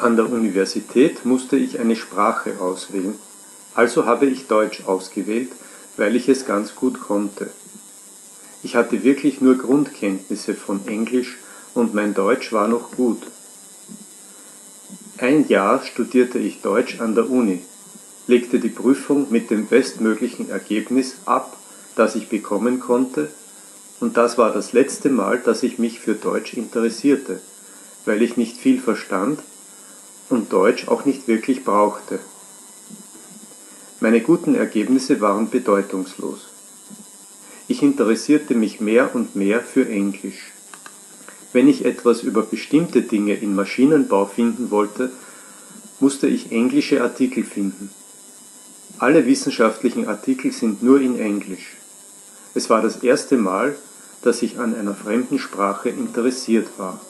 An der Universität musste ich eine Sprache auswählen, also habe ich Deutsch ausgewählt, weil ich es ganz gut konnte. Ich hatte wirklich nur Grundkenntnisse von Englisch und mein Deutsch war noch gut. Ein Jahr studierte ich Deutsch an der Uni, legte die Prüfung mit dem bestmöglichen Ergebnis ab, das ich bekommen konnte, und das war das letzte Mal, dass ich mich für Deutsch interessierte, weil ich nicht viel verstand und Deutsch auch nicht wirklich brauchte. Meine guten Ergebnisse waren bedeutungslos. Ich interessierte mich mehr und mehr für Englisch. Wenn ich etwas über bestimmte Dinge in Maschinenbau finden wollte, musste ich englische Artikel finden. Alle wissenschaftlichen Artikel sind nur in Englisch. Es war das erste Mal, dass ich an einer fremden Sprache interessiert war.